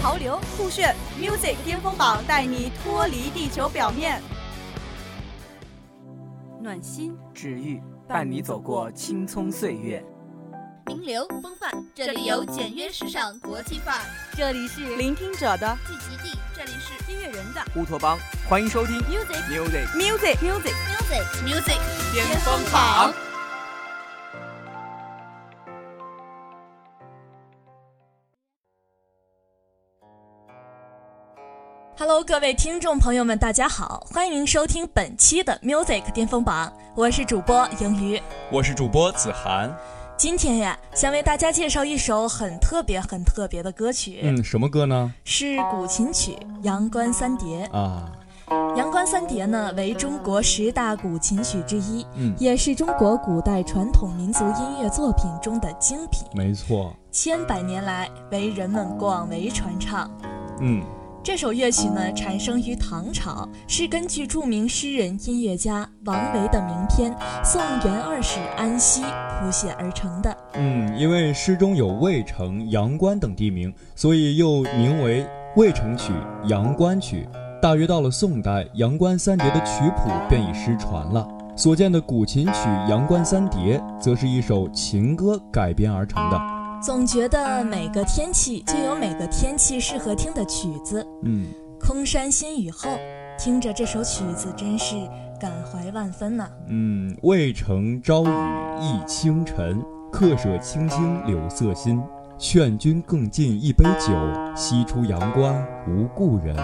潮流酷炫，music 巅峰榜带你脱离地球表面，暖心治愈，伴你走过青葱岁月。名流风范，这里有简约时尚国际范儿；这里是聆听者的聚集地，这里是音乐人的乌托邦。欢迎收听 music music music music music music 巅峰榜。Hello，各位听众朋友们，大家好，欢迎收听本期的 Music 巅峰榜，我是主播盈余，我是主播子涵。今天呀，想为大家介绍一首很特别、很特别的歌曲，嗯，什么歌呢？是古琴曲《阳关三叠》啊。《阳关三叠》呢，为中国十大古琴曲之一，嗯，也是中国古代传统民族音乐作品中的精品，没错，千百年来为人们广为传唱。嗯，这首乐曲呢，产生于唐朝，是根据著名诗人、音乐家王维的名篇《送元二使安西》谱写而成的。嗯，因为诗中有渭城、阳关等地名，所以又名为渭城曲、阳关曲。大约到了宋代，《阳关三叠》的曲谱便已失传了。所见的古琴曲《阳关三叠》，则是一首情歌改编而成的。总觉得每个天气就有每个天气适合听的曲子。嗯，空山新雨后，听着这首曲子，真是感怀万分呐、嗯，渭城朝雨浥轻尘，客舍青青柳色新。劝君更尽一杯酒，西出阳关无故人。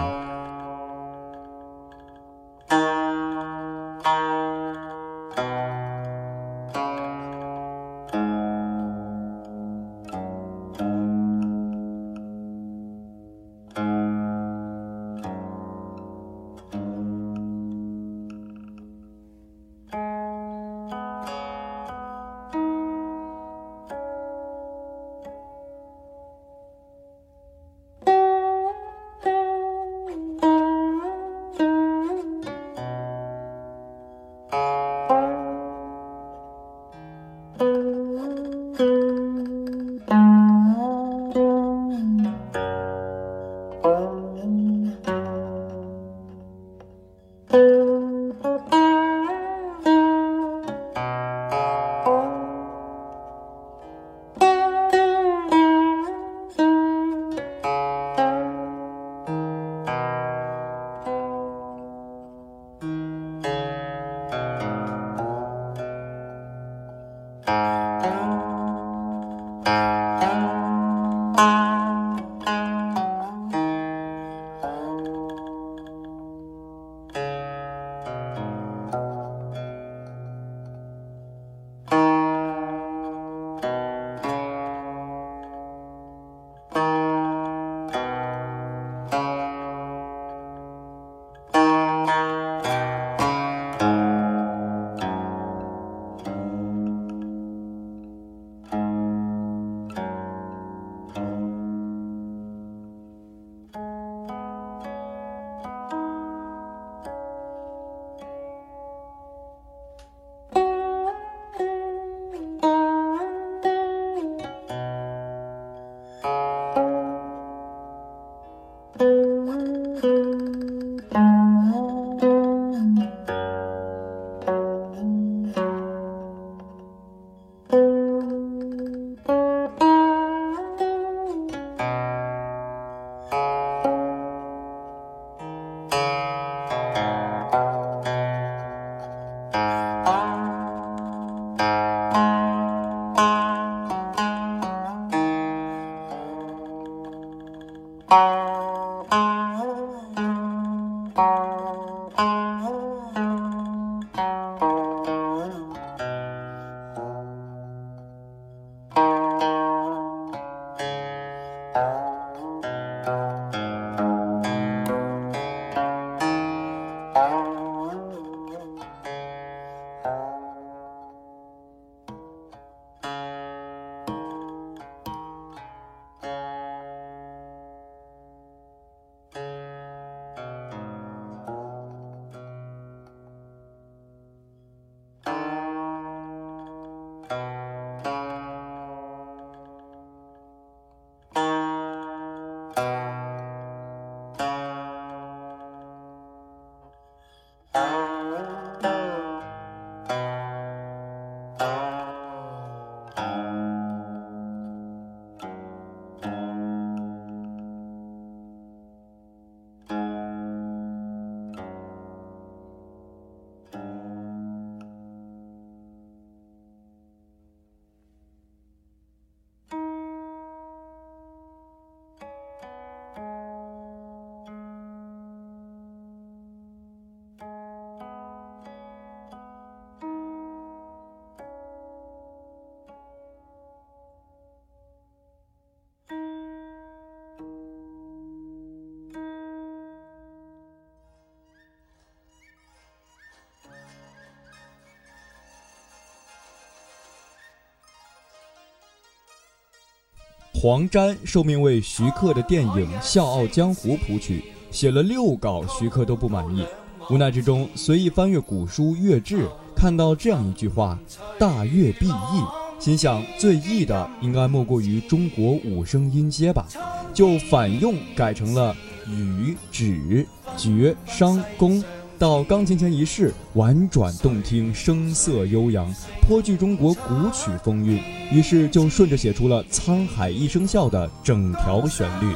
黄沾受命为徐克的电影《笑傲江湖》谱曲，写了六稿，徐克都不满意。无奈之中，随意翻阅古书《乐志》，看到这样一句话：“大乐必易。”心想最易的应该莫过于中国五声音阶吧，就反用改成了羽、指、绝、商、宫。到钢琴前一试，婉转动听，声色悠扬，颇具中国古曲风韵。于是就顺着写出了《沧海一声笑》的整条旋律。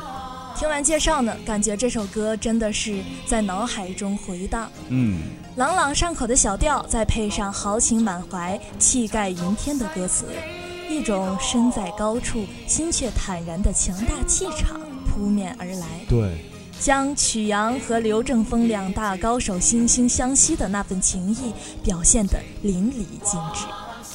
听完介绍呢，感觉这首歌真的是在脑海中回荡。嗯，朗朗上口的小调，再配上豪情满怀、气概云天的歌词，一种身在高处心却坦然的强大气场扑面而来。对。将曲阳和刘正风两大高手惺惺相惜的那份情谊表现得淋漓尽致，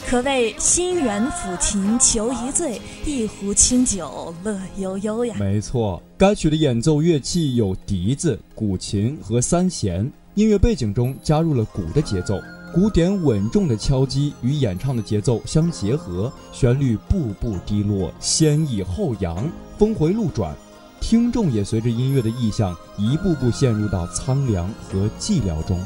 可谓心猿抚琴求一醉，一壶清酒乐悠悠呀。没错，该曲的演奏乐器有笛子、古琴和三弦，音乐背景中加入了鼓的节奏，鼓点稳重的敲击与演唱的节奏相结合，旋律步步低落，先抑后扬，峰回路转。听众也随着音乐的意象，一步步陷入到苍凉和寂寥中。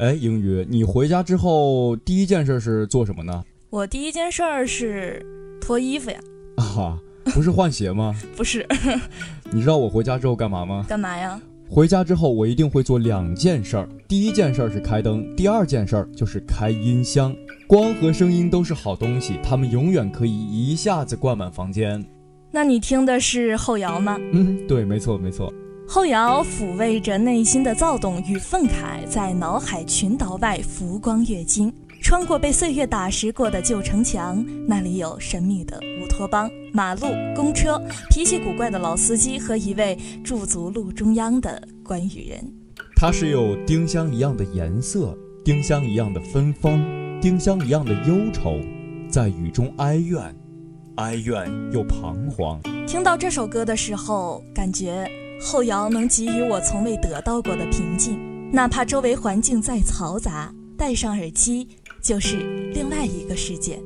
哎，英语，你回家之后第一件事是做什么呢？我第一件事儿是脱衣服呀。啊，不是换鞋吗？不是。你知道我回家之后干嘛吗？干嘛呀？回家之后我一定会做两件事儿。第一件事儿是开灯，第二件事儿就是开音箱。光和声音都是好东西，它们永远可以一下子灌满房间。那你听的是后摇吗？嗯，对，没错，没错。后摇抚慰着内心的躁动与愤慨，在脑海群岛外浮光跃金，穿过被岁月打蚀过的旧城墙，那里有神秘的乌托邦、马路、公车、脾气古怪的老司机和一位驻足路中央的关羽人。它是有丁香一样的颜色，丁香一样的芬芳，丁香一样的忧愁，在雨中哀怨，哀怨又彷徨。听到这首歌的时候，感觉。后摇能给予我从未得到过的平静，哪怕周围环境再嘈杂，戴上耳机就是另外一个世界。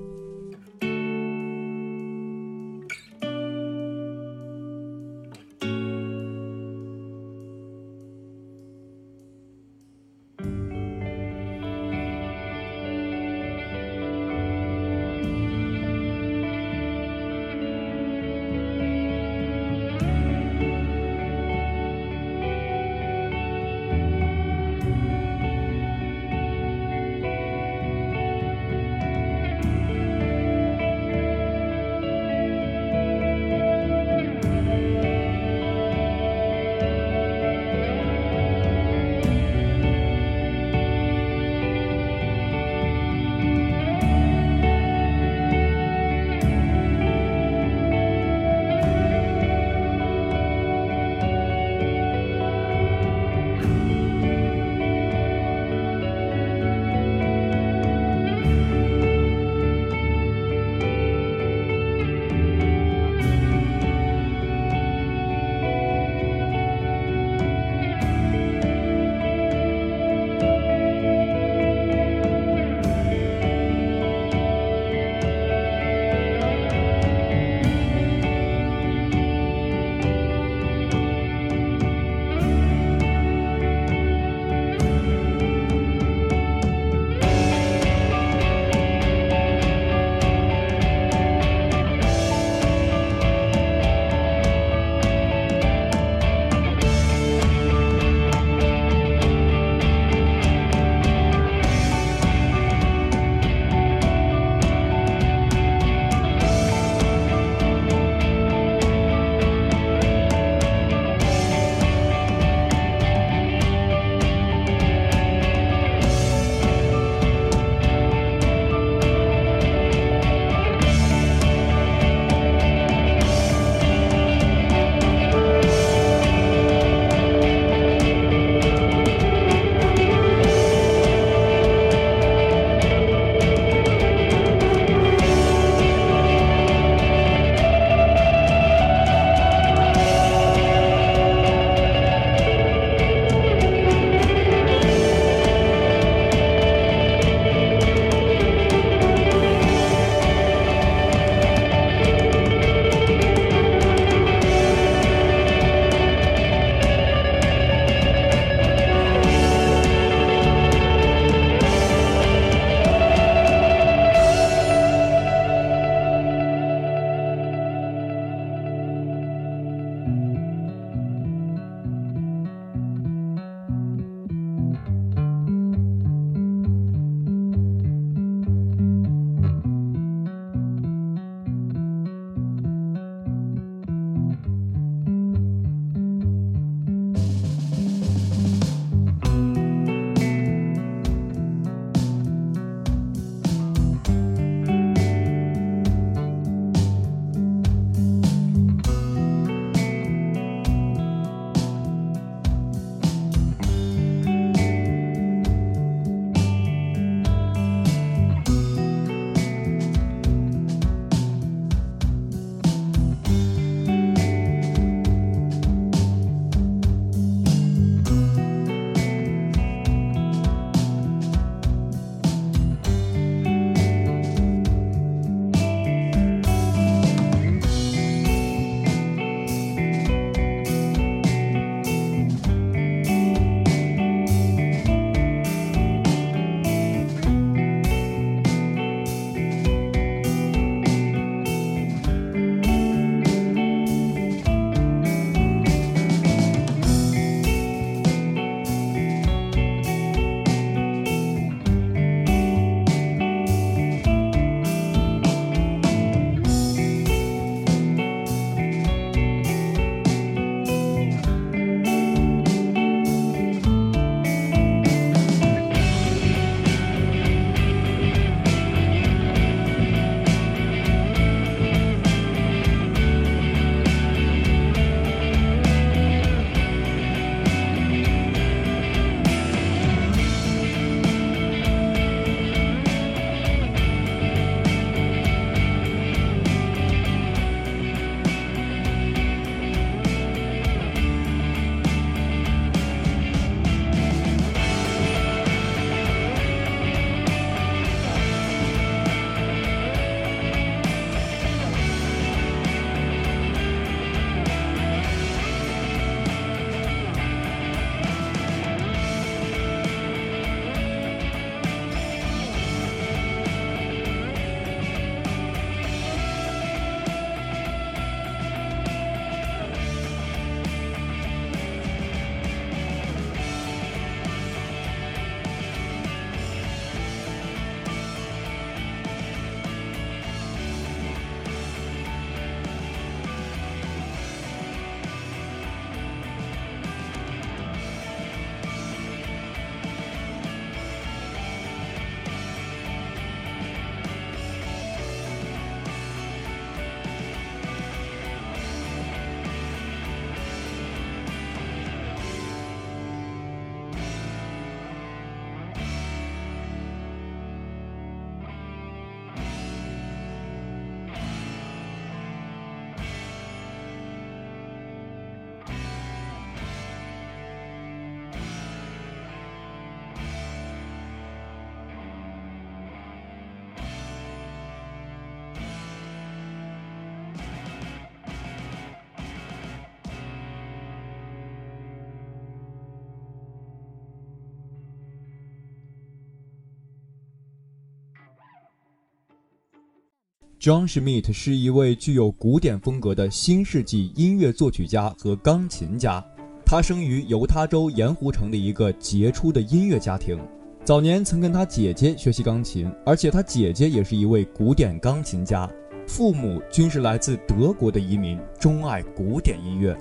John Schmidt 是一位具有古典风格的新世纪音乐作曲家和钢琴家。他生于犹他州盐湖城的一个杰出的音乐家庭，早年曾跟他姐姐学习钢琴，而且他姐姐也是一位古典钢琴家。父母均是来自德国的移民，钟爱古典音乐。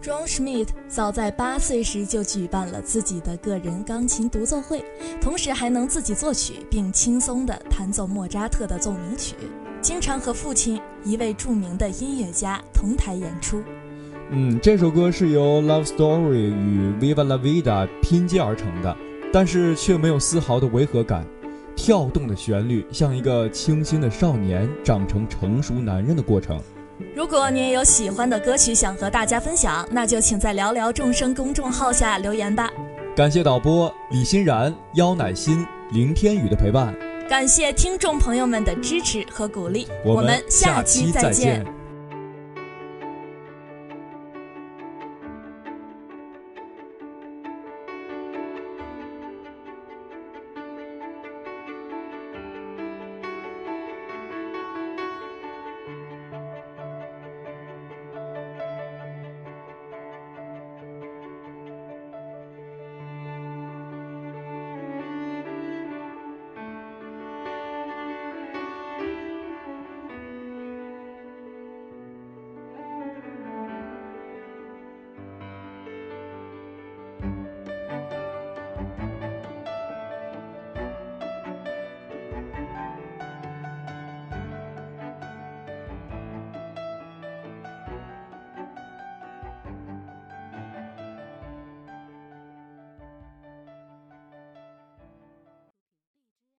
John Schmidt 早在八岁时就举办了自己的个人钢琴独奏会，同时还能自己作曲，并轻松地弹奏莫扎特的奏鸣曲，经常和父亲一位著名的音乐家同台演出。嗯，这首歌是由《Love Story》与《Viva La Vida》拼接而成的，但是却没有丝毫的违和感。跳动的旋律像一个清新的少年长成成熟男人的过程。如果你也有喜欢的歌曲想和大家分享，那就请在聊聊众生公众号下留言吧。感谢导播李欣然、妖乃馨、林天宇的陪伴，感谢听众朋友们的支持和鼓励。我们下期再见。